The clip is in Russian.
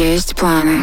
есть планы.